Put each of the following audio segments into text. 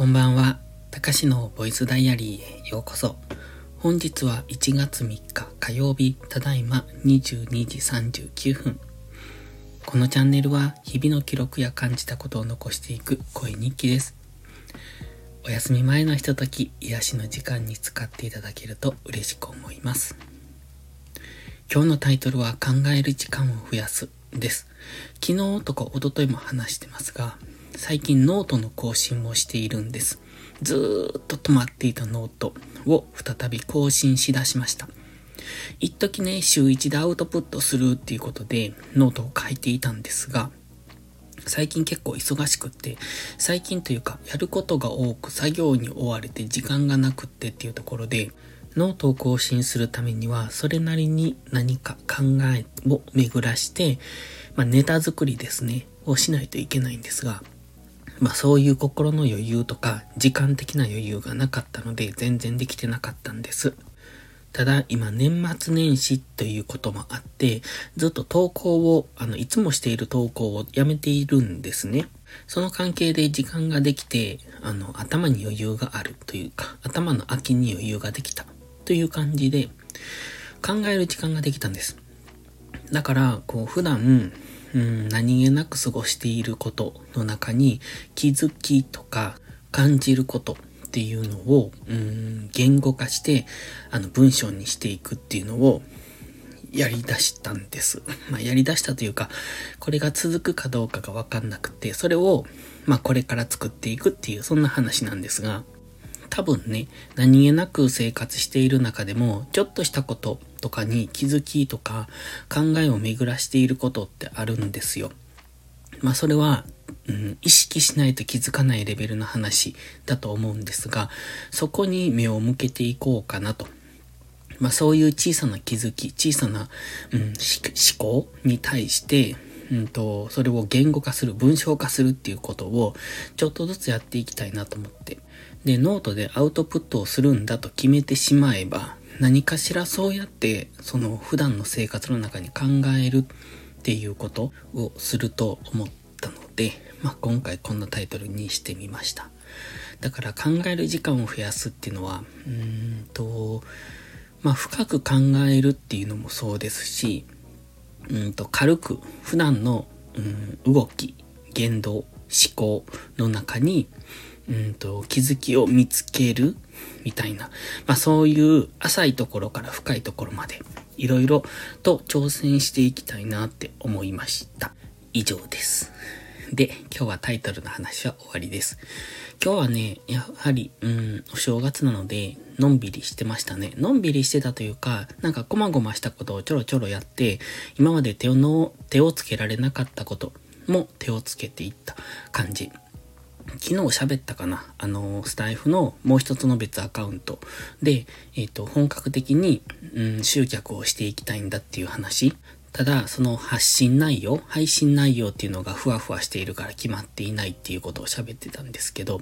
こんばんは。たかしのボイスダイアリーへようこそ。本日は1月3日火曜日、ただいま22時39分。このチャンネルは日々の記録や感じたことを残していく声日記です。お休み前のひととき、癒しの時間に使っていただけると嬉しく思います。今日のタイトルは考える時間を増やすです。昨日とか一昨日も話してますが、最近ノートの更新もしているんです。ずーっと止まっていたノートを再び更新しだしました。一時ね、週一でアウトプットするっていうことでノートを書いていたんですが、最近結構忙しくって、最近というか、やることが多く作業に追われて時間がなくってっていうところで、ノートを更新するためには、それなりに何か考えを巡らして、まあ、ネタ作りですね、をしないといけないんですが、まあそういう心の余裕とか時間的な余裕がなかったので全然できてなかったんです。ただ今年末年始ということもあって、ずっと投稿を、あの、いつもしている投稿をやめているんですね。その関係で時間ができて、あの、頭に余裕があるというか、頭の空きに余裕ができたという感じで、考える時間ができたんです。だから、こう、普段、うん、何気なく過ごしていることの中に気づきとか感じることっていうのを、うん、言語化して、あの文章にしていくっていうのをやり出したんです。まあ、やり出したというか、これが続くかどうかがわかんなくて、それを、まあ、これから作っていくっていう、そんな話なんですが、多分ね、何気なく生活している中でも、ちょっとしたこととかに気づきとか考えを巡らしていることってあるんですよ。まあそれは、うん、意識しないと気づかないレベルの話だと思うんですが、そこに目を向けていこうかなと。まあそういう小さな気づき、小さな、うん、思考に対して、うんと、それを言語化する、文章化するっていうことを、ちょっとずつやっていきたいなと思って。で、ノートでアウトプットをするんだと決めてしまえば、何かしらそうやって、その普段の生活の中に考えるっていうことをすると思ったので、まあ、今回こんなタイトルにしてみました。だから考える時間を増やすっていうのは、うーんと、まあ、深く考えるっていうのもそうですし、うんと軽く普段の、うん、動き、言動、思考の中に、うんと、気づきを見つけるみたいな、まあそういう浅いところから深いところまで、いろいろと挑戦していきたいなって思いました。以上です。で、今日はタイトルの話は終わりです。今日はね、やはり、うん、お正月なので、のんびりしてましたね。のんびりしてたというか、なんかこまごましたことをちょろちょろやって、今まで手をの、手をつけられなかったことも手をつけていった感じ。昨日喋ったかな？あの、スタイフのもう一つの別アカウント。で、えっ、ー、と、本格的に、うん、集客をしていきたいんだっていう話。ただ、その発信内容、配信内容っていうのがふわふわしているから決まっていないっていうことを喋ってたんですけど、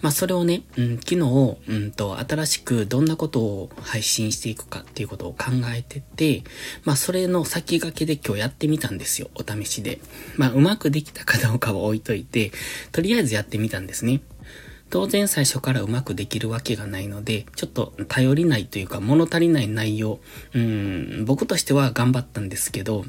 まあそれをね、うん、昨日、うんと、新しくどんなことを配信していくかっていうことを考えてて、まあそれの先駆けで今日やってみたんですよ、お試しで。まあうまくできたかどうかは置いといて、とりあえずやってみたんですね。当然最初からうまくできるわけがないので、ちょっと頼りないというか物足りない内容、うん、僕としては頑張ったんですけど、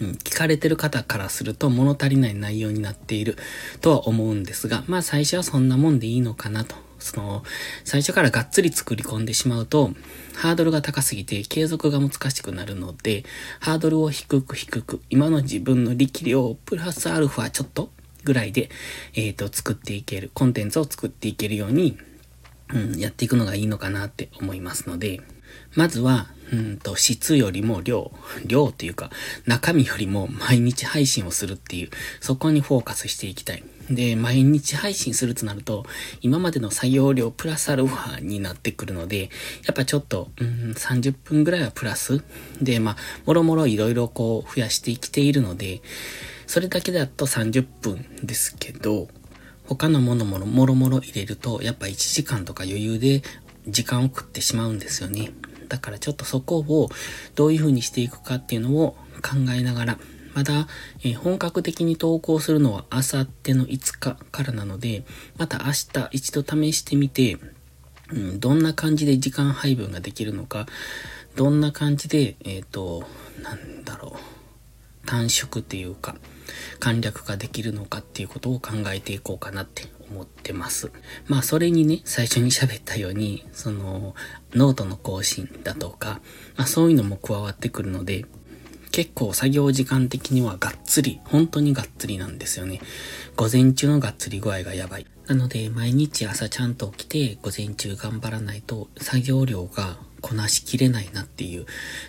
うん、聞かれてる方からすると物足りない内容になっているとは思うんですが、まあ最初はそんなもんでいいのかなと。その、最初からがっつり作り込んでしまうと、ハードルが高すぎて継続が難しくなるので、ハードルを低く低く、今の自分の力量をプラスアルファちょっとぐらいで、えっ、ー、と、作っていける、コンテンツを作っていけるように、うん、やっていくのがいいのかなって思いますので、まずは、うんと、質よりも量、量というか、中身よりも毎日配信をするっていう、そこにフォーカスしていきたい。で、毎日配信するとなると、今までの作業量プラスアルファになってくるので、やっぱちょっと、うん、30分ぐらいはプラス。で、まあ、もろもろいろいろこう、増やしてきているので、それだけだと30分ですけど、他のものももろもろ入れると、やっぱ1時間とか余裕で時間を食ってしまうんですよね。だからちょっとそこをどういう風にしていくかっていうのを考えながら、まだ、えー、本格的に投稿するのはあさっての5日からなので、また明日一度試してみて、うん、どんな感じで時間配分ができるのか、どんな感じで、えっ、ー、と、なんだろう、短縮っていうか、簡略化できるのかっていうことを考えていこうかなって思ってます。まあそれにね、最初に喋ったように、その、ノートの更新だとか、まあそういうのも加わってくるので、結構作業時間的にはがっつり、本当にがっつりなんですよね。午前中のがっつり具合がやばい。なので、毎日朝ちゃんと起きて、午前中頑張らないと、作業量がこなしきれないなっていう、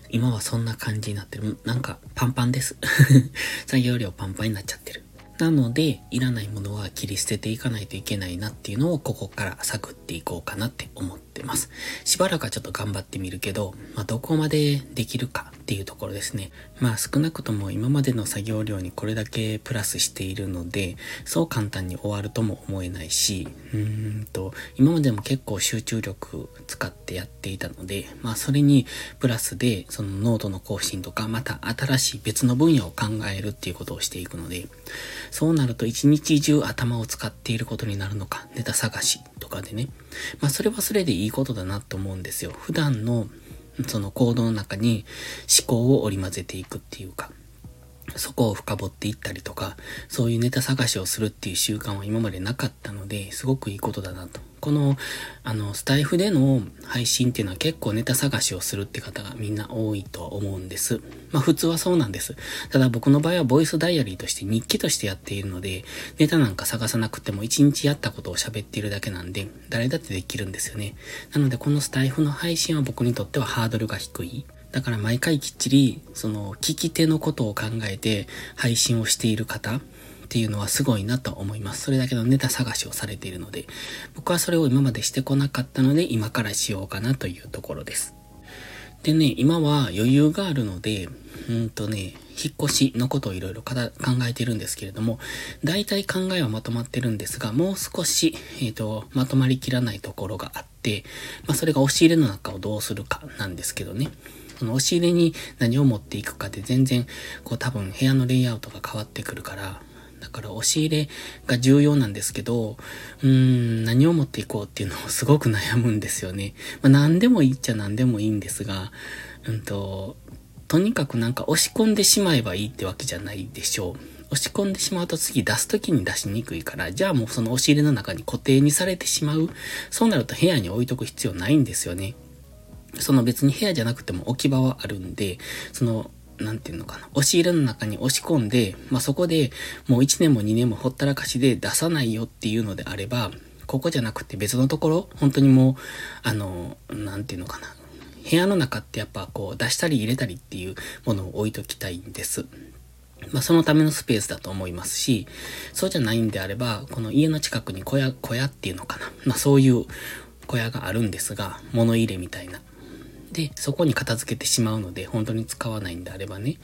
今はそんな感じになってる。なんか、パンパンです。作業量パンパンになっちゃってる。なので、いらないものは切り捨てていかないといけないなっていうのをここから探っていこうかなって思ってます。しばらくはちょっと頑張ってみるけど、まあ、どこまでできるかっていうところですね。まあ少なくとも今までの作業量にこれだけプラスしているので、そう簡単に終わるとも思えないし、うーんと、今までも結構集中力使ってやっていたので、まあそれにプラスでそのノートの更新とか、また新しい別の分野を考えるっていうことをしていくので、そうなると一日中頭を使っていることになるのか、ネタ探しとかでね。まあそれはそれでいいことだなと思うんですよ。普段のその行動の中に思考を織り交ぜていくっていうか、そこを深掘っていったりとか、そういうネタ探しをするっていう習慣は今までなかったので、すごくいいことだなとこの、あの、スタイフでの配信っていうのは結構ネタ探しをするって方がみんな多いと思うんです。まあ普通はそうなんです。ただ僕の場合はボイスダイアリーとして日記としてやっているので、ネタなんか探さなくても一日やったことを喋っているだけなんで、誰だってできるんですよね。なのでこのスタイフの配信は僕にとってはハードルが低い。だから毎回きっちり、その、聞き手のことを考えて配信をしている方、っていうのはすごいなと思います。それだけのネタ探しをされているので、僕はそれを今までしてこなかったので、今からしようかなというところです。でね、今は余裕があるので、うんとね、引っ越しのことをいろいろ考えてるんですけれども、大体考えはまとまってるんですが、もう少し、えっ、ー、と、まとまりきらないところがあって、まあそれが押し入れの中をどうするかなんですけどね。その押し入れに何を持っていくかで全然、こう多分部屋のレイアウトが変わってくるから、だから押し入れが重要なんですけど、うーん、何を持っていこうっていうのをすごく悩むんですよね。まあ何でもいいっちゃ何でもいいんですが、うんと、とにかくなんか押し込んでしまえばいいってわけじゃないでしょう。押し込んでしまうと次出すときに出しにくいから、じゃあもうその押し入れの中に固定にされてしまう。そうなると部屋に置いとく必要ないんですよね。その別に部屋じゃなくても置き場はあるんで、そのなんていうのかな、押し入れの中に押し込んで、まあ、そこでもう1年も2年もほったらかしで出さないよっていうのであれば、ここじゃなくて別のところ、本当にもう、あの、なんていうのかな、部屋の中ってやっぱこう出したり入れたりっていうものを置いときたいんです。まあ、そのためのスペースだと思いますし、そうじゃないんであれば、この家の近くに小屋、小屋っていうのかな。まあ、そういう小屋があるんですが、物入れみたいな。で、そこに片付けてしまうので、本当に使わないんであればね。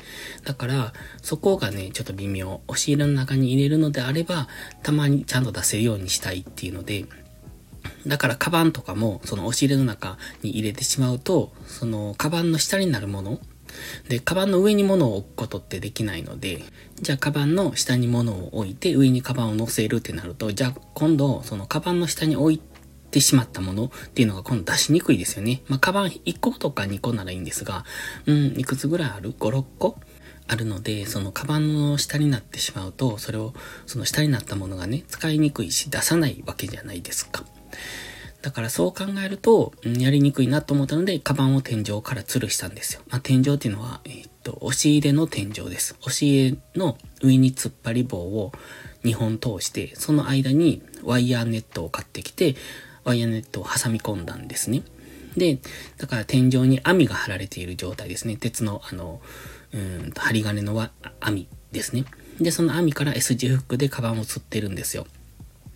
だから、そこがね、ちょっと微妙。押し入れの中に入れるのであれば、たまにちゃんと出せるようにしたいっていうので、だから、カバンとかも、その押し入れの中に入れてしまうと、その、カバンの下になるもの、で、カバンの上に物を置くことってできないので、じゃあカバンの下に物を置いて上にカバンを乗せるってなると、じゃあ今度そのカバンの下に置いてしまったものっていうのが今度出しにくいですよね。まあ、カバン1個とか2個ならいいんですが、うん、いくつぐらいある ?5、6個？あるので、そのカバンの下になってしまうと、それを、その下になったものがね、使いにくいし、出さないわけじゃないですか。だからそう考えると、うん、やりにくいなと思ったので、カバンを天井から吊るしたんですよ。まあ、天井っていうのは、えー、っと、押し入れの天井です。押し入れの上に突っ張り棒を2本通して、その間にワイヤーネットを買ってきて、ワイヤーネットを挟み込んだんですね。で、だから天井に網が張られている状態ですね。鉄の、あの、うんと、針金の網ですね。で、その網から S 字フックでカバンを吊ってるんですよ。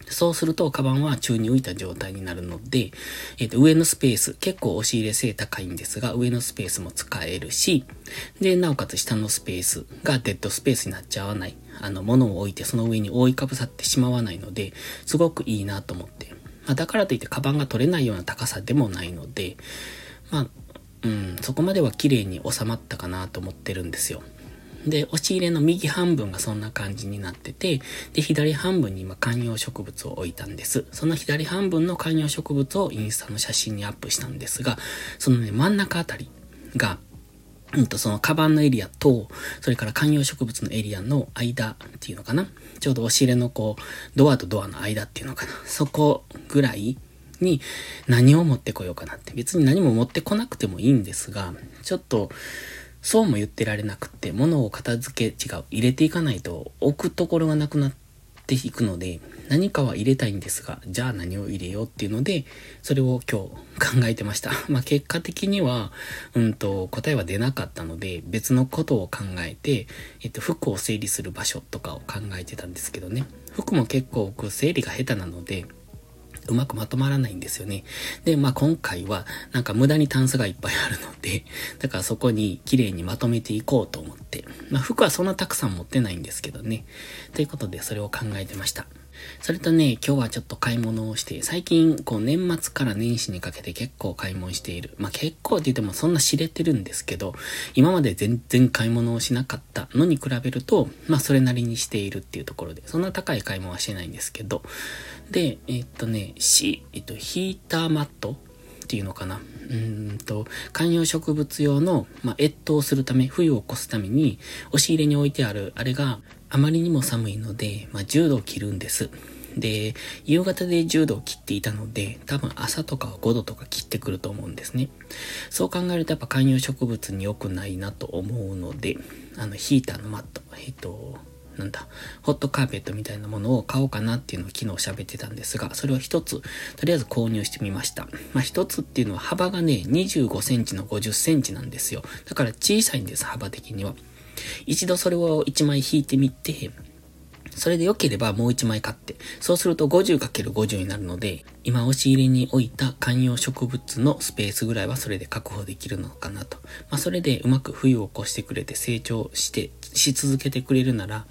そうすると、カバンは宙に浮いた状態になるので、えっ、ー、と、上のスペース、結構押し入れ性高いんですが、上のスペースも使えるし、で、なおかつ下のスペースがデッドスペースになっちゃわない。あの、物を置いてその上に覆いかぶさってしまわないので、すごくいいなと思ってまあ、だからといってカバンが取れないような高さでもないので、まあ、うん、そこまでは綺麗に収まったかなと思ってるんですよ。で、押し入れの右半分がそんな感じになってて、で、左半分に今観葉植物を置いたんです。その左半分の観葉植物をインスタの写真にアップしたんですが、そのね、真ん中あたりが、うんと、そのカバンのエリアと、それから観葉植物のエリアの間っていうのかな。ちょうど押し入れのこう、ドアとドアの間っていうのかな。そこぐらいに何を持ってこようかなって。別に何も持ってこなくてもいいんですが、ちょっと、そうも言ってられなくって、物を片付け、違う、入れていかないと置くところがなくなっていくので、何かは入れたいんですが、じゃあ何を入れようっていうので、それを今日考えてました。まあ結果的には、うんと、答えは出なかったので、別のことを考えて、えっと、服を整理する場所とかを考えてたんですけどね。服も結構僕整理が下手なので、うまくまとまらないんですよね。で、まあ今回はなんか無駄にタンスがいっぱいあるので、だからそこに綺麗にまとめていこうと思って、まあ服はそんなたくさん持ってないんですけどね。ということでそれを考えてました。それとね、今日はちょっと買い物をして、最近、こう年末から年始にかけて結構買い物している。まあ結構って言ってもそんな知れてるんですけど、今まで全然買い物をしなかったのに比べると、まあそれなりにしているっていうところで、そんな高い買い物はしてないんですけど、で、えっとね、し、えっと、ヒーターマットっていうのかな。うんと、観葉植物用の、まあ、越冬するため、冬を越すために、押し入れに置いてある、あれが、あまりにも寒いので、まあ、10度を切るんです。で、夕方で10度を切っていたので、多分朝とかは5度とか切ってくると思うんですね。そう考えるとやっぱ観葉植物に良くないなと思うので、あの、ヒーターのマット、えっと、なんだ、ホットカーペットみたいなものを買おうかなっていうのを昨日喋ってたんですが、それを一つ、とりあえず購入してみました。まあ一つっていうのは幅がね、25センチの50センチなんですよ。だから小さいんです、幅的には。一度それを1枚引いてみて、それで良ければもう1枚買って、そうすると 50×50 になるので、今押し入れに置いた観葉植物のスペースぐらいはそれで確保できるのかなと。まあそれでうまく冬を越してくれて成長して、し続けてくれるなら、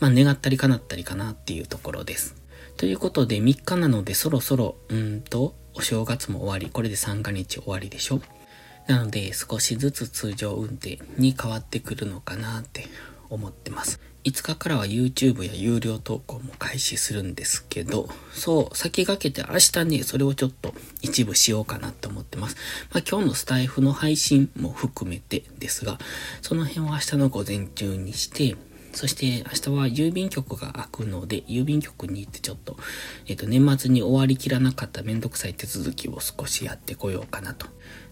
まあ願ったり叶ったりかなっていうところです。ということで3日なのでそろそろ、うんと、お正月も終わり、これで三が日終わりでしょなので少しずつ通常運転に変わってくるのかなって思ってます。5日からは YouTube や有料投稿も開始するんですけど、そう、先駆けて明日ね、それをちょっと一部しようかなと思ってます。まあ今日のスタイフの配信も含めてですが、その辺を明日の午前中にして、そして明日は郵便局が開くので、郵便局に行ってちょっと、えっ、と、年末に終わりきらなかっためんどくさい手続きを少しやってこようかなと。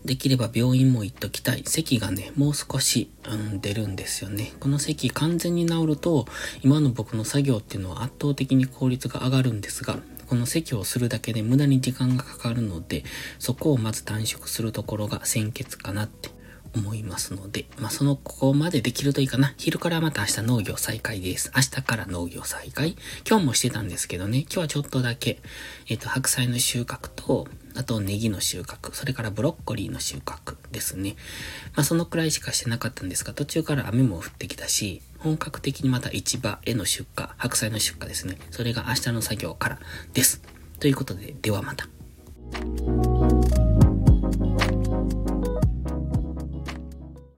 できれば病院も行っときたい。咳がね、もう少し、うん、出るんですよね。この咳完全に治ると、今の僕の作業っていうのは圧倒的に効率が上がるんですが、この咳をするだけで無駄に時間がかかるので、そこをまず短縮するところが先決かなって思いますので、まあ、その、ここまでできるといいかな。昼からまた明日農業再開です。明日から農業再開。今日もしてたんですけどね、今日はちょっとだけ、えっ、ー、と、白菜の収穫と、あとネギの収穫、それからブロッコリーの収穫ですね。まあそのくらいしかしてなかったんですが、途中から雨も降ってきたし、本格的にまた市場への出荷、白菜の出荷ですね。それが明日の作業からです。ということで、ではまた。